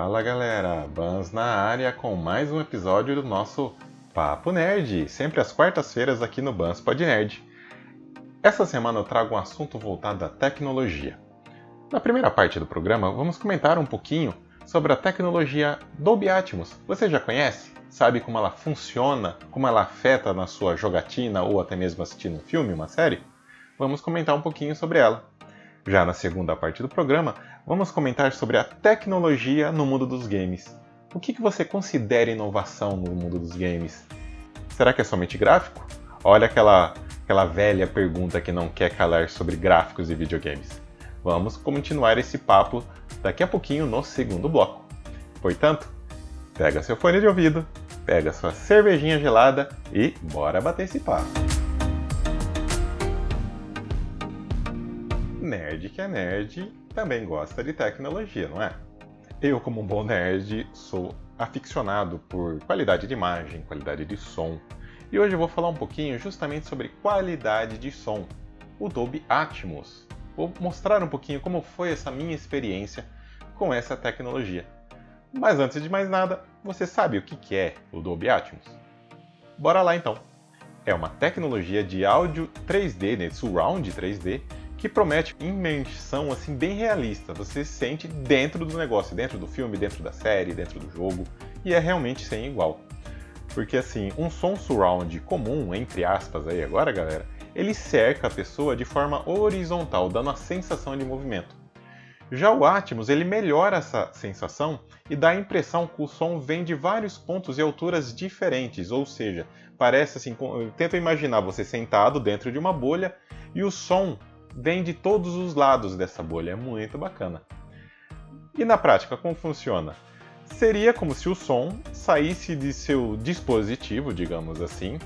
Fala galera, Bans na área com mais um episódio do nosso Papo Nerd, sempre às quartas-feiras aqui no Bans Pod Nerd. Essa semana eu trago um assunto voltado à tecnologia. Na primeira parte do programa, vamos comentar um pouquinho sobre a tecnologia Dolby Atmos. Você já conhece? Sabe como ela funciona, como ela afeta na sua jogatina ou até mesmo assistindo um filme, uma série? Vamos comentar um pouquinho sobre ela. Já na segunda parte do programa, vamos comentar sobre a tecnologia no mundo dos games. O que, você considera inovação no mundo dos games? Será que é somente gráfico? Olha aquela, aquela velha pergunta que não quer calar sobre gráficos e videogames. Vamos continuar esse papo daqui a pouquinho no segundo bloco. Portanto, pega seu fone de ouvido, pega sua cervejinha gelada e bora bater esse papo. Nerd que é nerd também gosta de tecnologia, não é? Eu, como um bom nerd, sou aficionado por qualidade de imagem, qualidade de som. E hoje eu vou falar um pouquinho justamente sobre qualidade de som, o Dolby Atmos. Vou mostrar um pouquinho como foi essa minha experiência com essa tecnologia. Mas antes de mais nada, você sabe o que é o Dolby Atmos? Bora lá então! É uma tecnologia de áudio 3D, né, surround 3D, que promete imersão assim bem realista. Você se sente dentro do negócio, dentro do filme, dentro da série, dentro do jogo, e é realmente sem igual. Porque assim, um som surround comum, entre aspas aí agora, galera, ele cerca a pessoa de forma horizontal, dando a sensação de movimento. Já o Atmos, ele melhora essa sensação e dá a impressão que o som vem de vários pontos e alturas diferentes, ou seja, parece assim, tenta imaginar você sentado dentro de uma bolha e o som vem de todos os lados dessa bolha, é muito bacana. E na prática, como funciona? Seria como se o som saísse de seu dispositivo, digamos assim,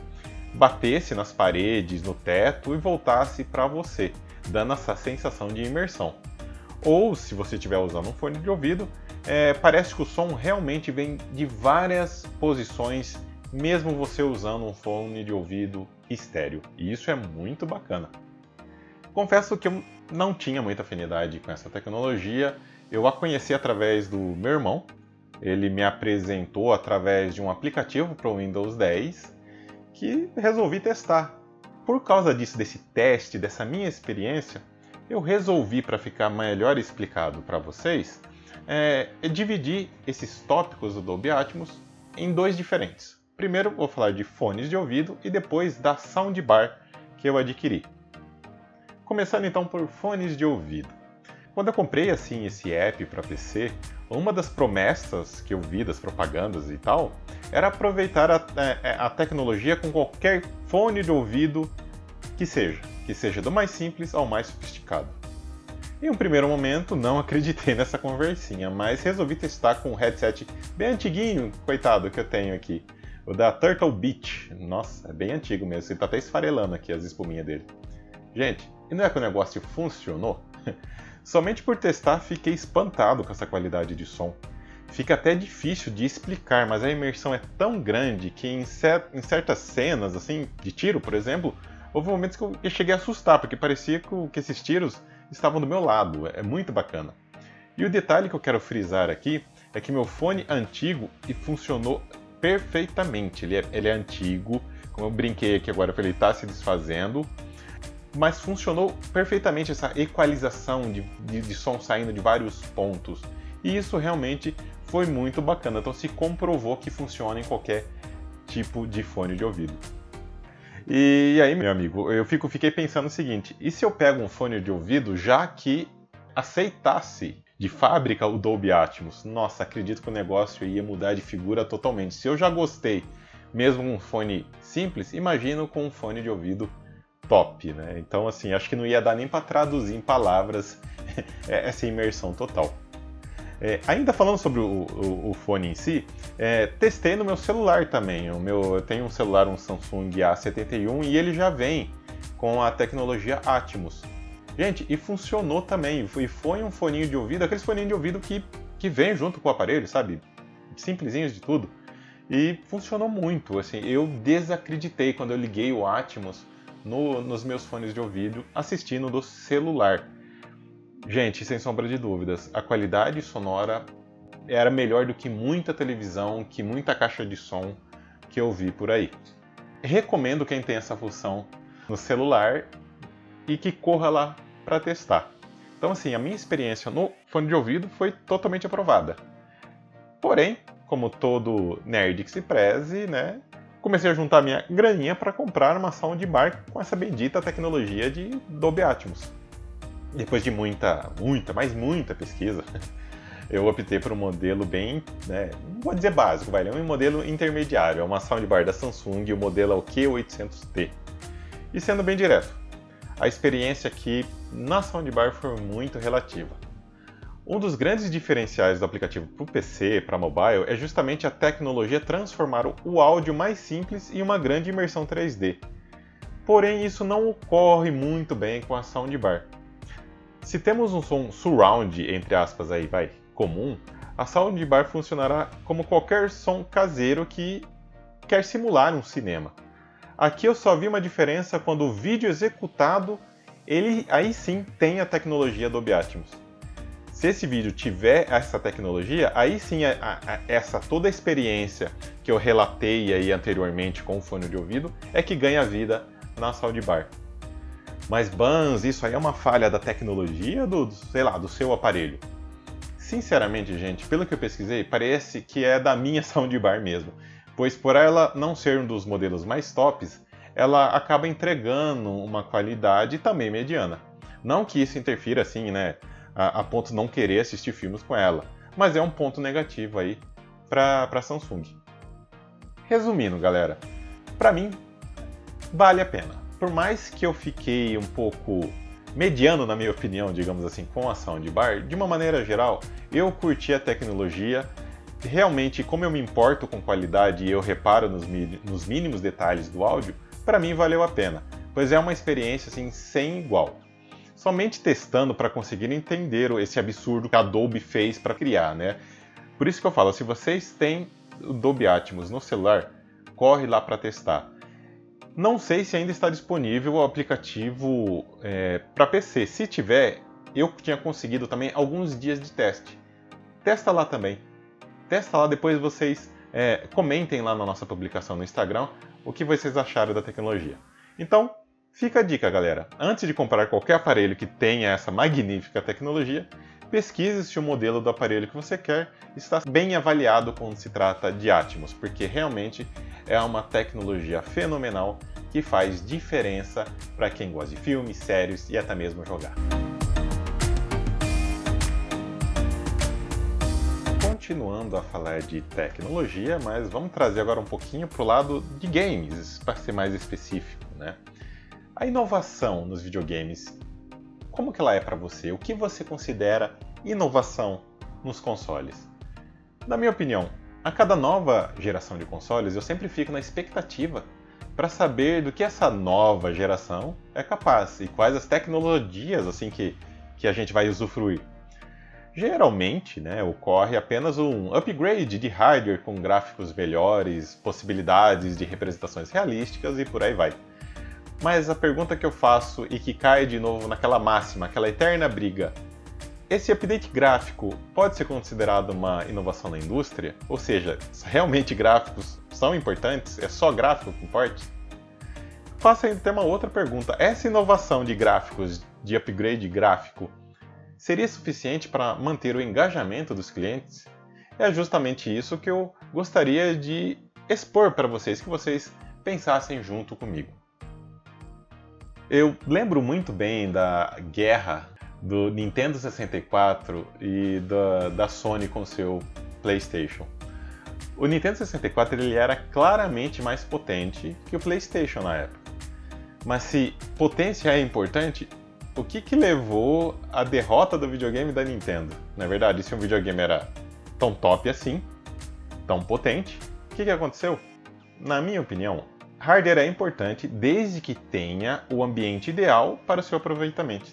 batesse nas paredes, no teto e voltasse para você, dando essa sensação de imersão. Ou, se você estiver usando um fone de ouvido, é, parece que o som realmente vem de várias posições, mesmo você usando um fone de ouvido estéreo. E isso é muito bacana. Confesso que eu não tinha muita afinidade com essa tecnologia. Eu a conheci através do meu irmão. Ele me apresentou através de um aplicativo para o Windows 10 que resolvi testar. Por causa disso, desse teste, dessa minha experiência, eu resolvi, para ficar melhor explicado para vocês, é, dividir esses tópicos do Dolby Atmos em dois diferentes. Primeiro vou falar de fones de ouvido e depois da soundbar que eu adquiri. Começando então por fones de ouvido. Quando eu comprei assim esse app para PC, uma das promessas que eu vi das propagandas e tal era aproveitar a, é, é, a, tecnologia com qualquer fone de ouvido que seja, que seja do mais simples ao mais sofisticado. Em um primeiro momento não acreditei nessa conversinha, mas resolvi testar com um headset bem antiguinho, coitado, que eu tenho aqui. O da Turtle Beach. Nossa, é bem antigo mesmo, você tá até esfarelando aqui as espuminhas dele. Gente, não é que o negócio funcionou? Somente por testar fiquei espantado com essa qualidade de som. Fica até difícil de explicar, mas a imersão é tão grande que em, em certas cenas, assim, de tiro, por exemplo, houve momentos que eu cheguei a assustar, porque parecia que, esses tiros estavam do meu lado. É muito bacana. E o detalhe que eu quero frisar aqui é que meu fone antigo e funcionou perfeitamente. Ele é, ele é antigo, como eu brinquei aqui agora, ele está se desfazendo, mas funcionou perfeitamente essa equalização de, de, de, som saindo de vários pontos. E isso realmente foi muito bacana. Então se comprovou que funciona em qualquer tipo de fone de ouvido. E aí, meu amigo, eu fico, fiquei pensando o seguinte: e se eu pego um fone de ouvido já que aceitasse de fábrica o Dolby Atmos? Nossa, acredito que o negócio ia mudar de figura totalmente. Se eu já gostei, mesmo com um fone simples, imagino com um fone de ouvido top, né? Então, assim, acho que não ia dar nem para traduzir em palavras essa imersão total. É, ainda falando sobre o, o, o fone em si, é, testei no meu celular também. O meu, eu tenho um celular, um Samsung A71, e ele já vem com a tecnologia Atmos. Gente, e funcionou também. E foi um foninho de ouvido, aqueles foninhos de ouvido que, que vem junto com o aparelho, sabe? Simplesinhos de tudo. E funcionou muito. Assim, eu desacreditei quando eu liguei o Atmos no, nos meus fones de ouvido assistindo do celular. Gente, sem sombra de dúvidas, a qualidade sonora era melhor do que muita televisão, que muita caixa de som que eu vi por aí. Recomendo quem tem essa função no celular e que corra lá para testar. Então, assim, a minha experiência no fone de ouvido foi totalmente aprovada. Porém, como todo nerd que se preze, né, comecei a juntar minha graninha para comprar uma soundbar com essa bendita tecnologia de Dolby Atmos. Depois de muita, muita, mas muita pesquisa, eu optei por um modelo bem, né, não vou dizer básico, vai, é um modelo intermediário, é uma soundbar da Samsung, o modelo é o Q800T. E sendo bem direto, a experiência aqui na soundbar foi muito relativa. Um dos grandes diferenciais do aplicativo para o PC, para mobile, é justamente a tecnologia transformar o áudio mais simples em uma grande imersão 3D. Porém, isso não ocorre muito bem com a soundbar. Se temos um som surround, entre aspas, aí vai, comum, a soundbar funcionará como qualquer som caseiro que quer simular um cinema. Aqui eu só vi uma diferença quando o vídeo executado, ele aí sim tem a tecnologia Dolby Atmos. Se esse vídeo tiver essa tecnologia, aí sim a, a, essa toda a experiência que eu relatei aí anteriormente com o fone de ouvido é que ganha vida na soundbar. Mas Bans, isso aí é uma falha da tecnologia do, do, sei lá, do seu aparelho. Sinceramente, gente, pelo que eu pesquisei, parece que é da minha soundbar mesmo pois por ela não ser um dos modelos mais tops, ela acaba entregando uma qualidade também mediana. Não que isso interfira assim, né, a, a ponto de não querer assistir filmes com ela, mas é um ponto negativo aí para a Samsung. Resumindo, galera, para mim vale a pena. Por mais que eu fiquei um pouco mediano, na minha opinião, digamos assim, com a soundbar, de uma maneira geral, eu curti a tecnologia realmente, como eu me importo com qualidade e eu reparo nos, nos mínimos detalhes do áudio, para mim valeu a pena, pois é uma experiência assim sem igual. Somente testando para conseguir entender esse absurdo que a Adobe fez para criar, né? Por isso que eu falo, se vocês têm o Dolby Atmos no celular, corre lá para testar. Não sei se ainda está disponível o aplicativo é, para PC. Se tiver, eu tinha conseguido também alguns dias de teste. Testa lá também testa lá, depois vocês é, comentem lá na nossa publicação no Instagram o que vocês acharam da tecnologia. Então, fica a dica, galera. Antes de comprar qualquer aparelho que tenha essa magnífica tecnologia, pesquise se o modelo do aparelho que você quer está bem avaliado quando se trata de Atmos, porque realmente é uma tecnologia fenomenal que faz diferença para quem gosta de filmes, séries e até mesmo jogar. continuando a falar de tecnologia, mas vamos trazer agora um pouquinho para o lado de games, para ser mais específico, né? A inovação nos videogames, como que ela é para você? O que você considera inovação nos consoles? Na minha opinião, a cada nova geração de consoles, eu sempre fico na expectativa para saber do que essa nova geração é capaz e quais as tecnologias assim que, que a gente vai usufruir. Geralmente, né, ocorre apenas um upgrade de hardware com gráficos melhores, possibilidades de representações realísticas e por aí vai. Mas a pergunta que eu faço e que cai de novo naquela máxima, aquela eterna briga: esse update gráfico pode ser considerado uma inovação na indústria? Ou seja, realmente gráficos são importantes? É só gráfico que importa? Faço ainda uma outra pergunta: essa inovação de gráficos, de upgrade gráfico, seria suficiente para manter o engajamento dos clientes? É justamente isso que eu gostaria de expor para vocês, que vocês pensassem junto comigo. Eu lembro muito bem da guerra do Nintendo 64 e da, da Sony com seu PlayStation. O Nintendo 64 ele era claramente mais potente que o PlayStation na época. Mas se potência é importante, o que, que levou à derrota do videogame da Nintendo? Na verdade, se um videogame era tão top assim, tão potente, o que, que aconteceu? Na minha opinião, hardware é importante desde que tenha o ambiente ideal para o seu aproveitamento.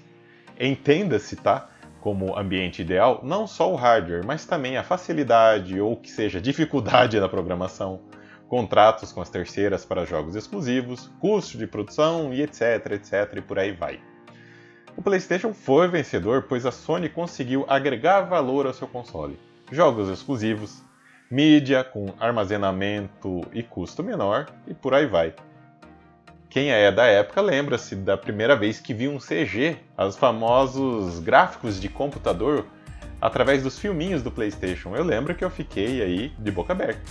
Entenda-se, tá? Como ambiente ideal, não só o hardware, mas também a facilidade ou que seja dificuldade na programação, contratos com as terceiras para jogos exclusivos, custo de produção e etc, etc e por aí vai. O PlayStation foi vencedor, pois a Sony conseguiu agregar valor ao seu console. jogos exclusivos, mídia com armazenamento e custo menor e por aí vai. Quem é da época lembra-se da primeira vez que viu um CG, os famosos gráficos de computador, através dos filminhos do PlayStation. Eu lembro que eu fiquei aí de boca aberta.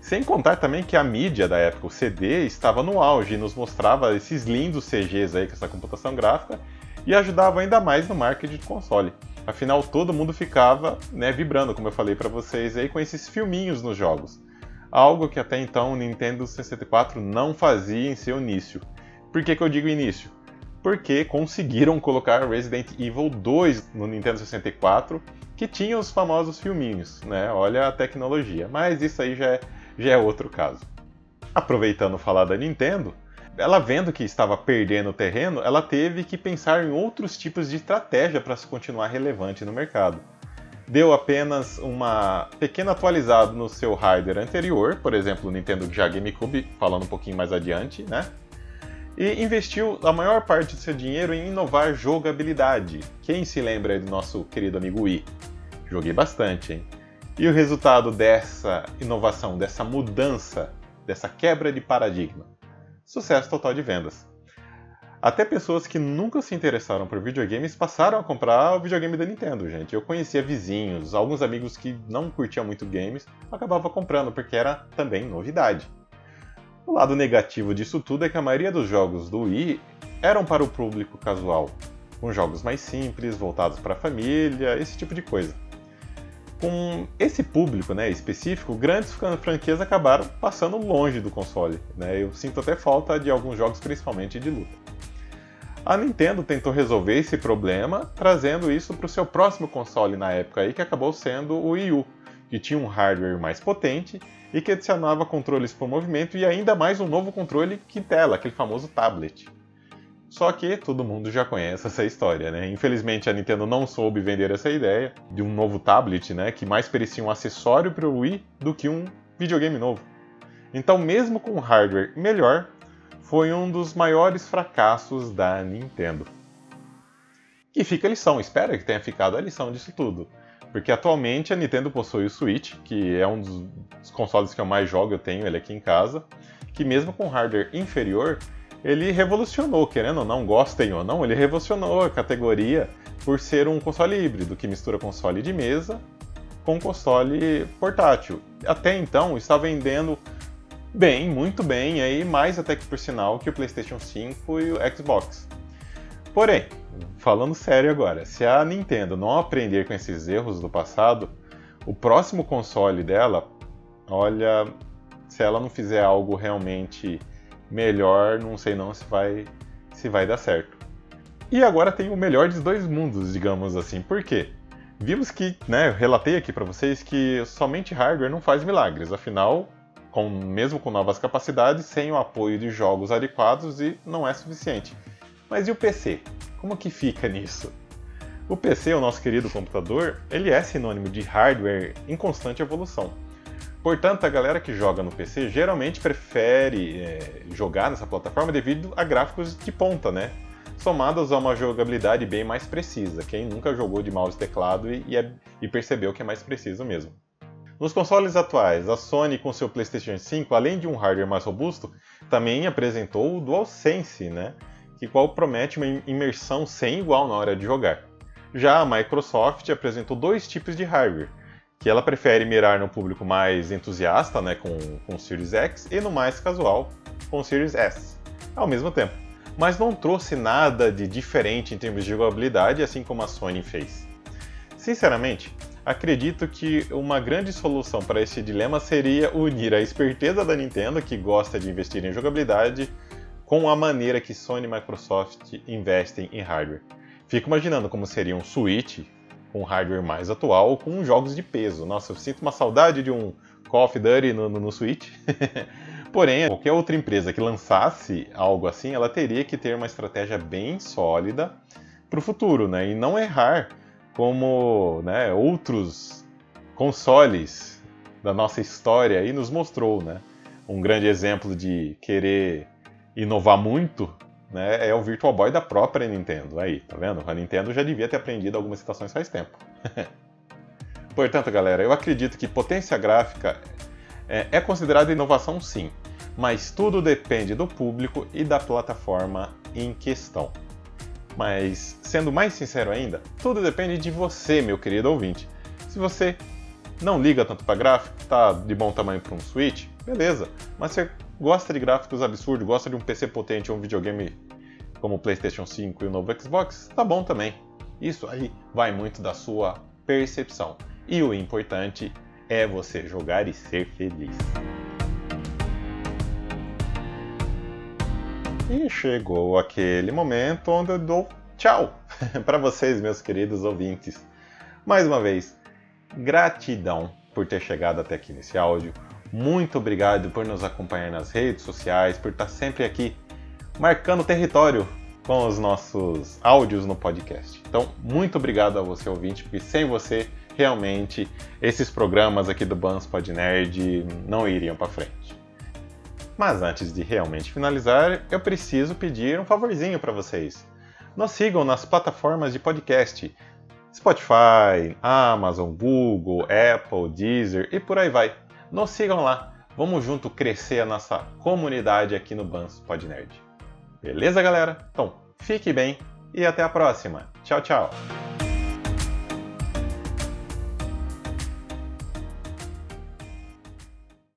Sem contar também que a mídia da época, o CD, estava no auge e nos mostrava esses lindos CGs aí com essa computação gráfica e ajudava ainda mais no marketing de console. Afinal, todo mundo ficava né, vibrando, como eu falei para vocês aí, com esses filminhos nos jogos algo que até então o Nintendo 64 não fazia em seu início. Por que, que eu digo início? Porque conseguiram colocar Resident Evil 2 no Nintendo 64, que tinha os famosos filminhos, né? Olha a tecnologia. Mas isso aí já é, já é outro caso. Aproveitando falar da Nintendo, ela vendo que estava perdendo terreno, ela teve que pensar em outros tipos de estratégia para se continuar relevante no mercado deu apenas uma pequena atualizada no seu hardware anterior, por exemplo, o Nintendo já GameCube, falando um pouquinho mais adiante, né? E investiu a maior parte do seu dinheiro em inovar jogabilidade. Quem se lembra do nosso querido amigo Wii? Joguei bastante, hein? E o resultado dessa inovação, dessa mudança, dessa quebra de paradigma? Sucesso total de vendas. Até pessoas que nunca se interessaram por videogames passaram a comprar o videogame da Nintendo, gente. Eu conhecia vizinhos, alguns amigos que não curtiam muito games, acabavam comprando porque era também novidade. O lado negativo disso tudo é que a maioria dos jogos do Wii eram para o público casual, com jogos mais simples, voltados para a família, esse tipo de coisa. Com esse público né, específico, grandes franquias acabaram passando longe do console. Né? Eu sinto até falta de alguns jogos, principalmente de luta. A Nintendo tentou resolver esse problema trazendo isso para o seu próximo console na época aí, que acabou sendo o Wii U, que tinha um hardware mais potente e que adicionava controles por movimento e ainda mais um novo controle que tela, aquele famoso tablet. Só que todo mundo já conhece essa história, né? Infelizmente a Nintendo não soube vender essa ideia de um novo tablet, né, que mais parecia um acessório para o Wii do que um videogame novo. Então, mesmo com hardware melhor, foi um dos maiores fracassos da Nintendo. E fica a lição, espero que tenha ficado a lição disso tudo. Porque atualmente a Nintendo possui o Switch, que é um dos consoles que eu mais jogo, eu tenho ele aqui em casa, que mesmo com hardware inferior, ele revolucionou, querendo ou não, gostem ou não, ele revolucionou a categoria por ser um console híbrido, que mistura console de mesa com console portátil. Até então está vendendo Bem, muito bem, aí mais até que por sinal que o PlayStation 5 e o Xbox. Porém, falando sério agora, se a Nintendo não aprender com esses erros do passado, o próximo console dela, olha, se ela não fizer algo realmente melhor, não sei não se vai se vai dar certo. E agora tem o melhor dos dois mundos, digamos assim. Por quê? Vimos que, né, relatei aqui para vocês que somente hardware não faz milagres. Afinal, com, mesmo com novas capacidades, sem o apoio de jogos adequados e não é suficiente. Mas e o PC? Como que fica nisso? O PC, o nosso querido computador, ele é sinônimo de hardware em constante evolução. Portanto, a galera que joga no PC geralmente prefere é, jogar nessa plataforma devido a gráficos de ponta, né? Somados a uma jogabilidade bem mais precisa. Quem nunca jogou de mouse e teclado e, e, é, e percebeu que é mais preciso mesmo. Nos consoles atuais, a Sony com seu PlayStation 5, além de um hardware mais robusto, também apresentou o DualSense, né? que qual promete uma imersão sem igual na hora de jogar. Já a Microsoft apresentou dois tipos de hardware, que ela prefere mirar no público mais entusiasta, né, com, com o Series X, e no mais casual, com o Series S, ao mesmo tempo. Mas não trouxe nada de diferente em termos de jogabilidade, assim como a Sony fez. Sinceramente, acredito que uma grande solução para esse dilema seria unir a esperteza da Nintendo, que gosta de investir em jogabilidade, com a maneira que Sony e Microsoft investem em hardware. Fico imaginando como seria um Switch com hardware mais atual, com jogos de peso. Nossa, eu sinto uma saudade de um Call of Duty no, no, no Switch. Porém, qualquer outra empresa que lançasse algo assim, ela teria que ter uma estratégia bem sólida para o futuro, né? E não errar como né, outros consoles da nossa história aí nos mostrou, né? Um grande exemplo de querer inovar muito né, é o Virtual Boy da própria Nintendo. Aí, tá vendo? A Nintendo já devia ter aprendido algumas situações faz tempo. Portanto, galera, eu acredito que potência gráfica é, é considerada inovação sim, mas tudo depende do público e da plataforma em questão. Mas, sendo mais sincero ainda, tudo depende de você, meu querido ouvinte. Se você não liga tanto para gráfico, tá de bom tamanho para um Switch, beleza. Mas você gosta de gráficos absurdos, gosta de um PC potente ou um videogame como o PlayStation 5 e o novo Xbox, tá bom também. Isso aí vai muito da sua percepção. E o importante é você jogar e ser feliz. E chegou aquele momento onde eu dou tchau para vocês, meus queridos ouvintes. Mais uma vez, gratidão por ter chegado até aqui nesse áudio. Muito obrigado por nos acompanhar nas redes sociais, por estar sempre aqui marcando território com os nossos áudios no podcast. Então, muito obrigado a você ouvinte, porque sem você, realmente, esses programas aqui do Bans Pod Nerd não iriam para frente. Mas antes de realmente finalizar, eu preciso pedir um favorzinho para vocês. Nos sigam nas plataformas de podcast Spotify, Amazon, Google, Apple, Deezer e por aí vai. Nos sigam lá. Vamos junto crescer a nossa comunidade aqui no Bans Pod Nerd. Beleza, galera? Então, fique bem e até a próxima. Tchau, tchau.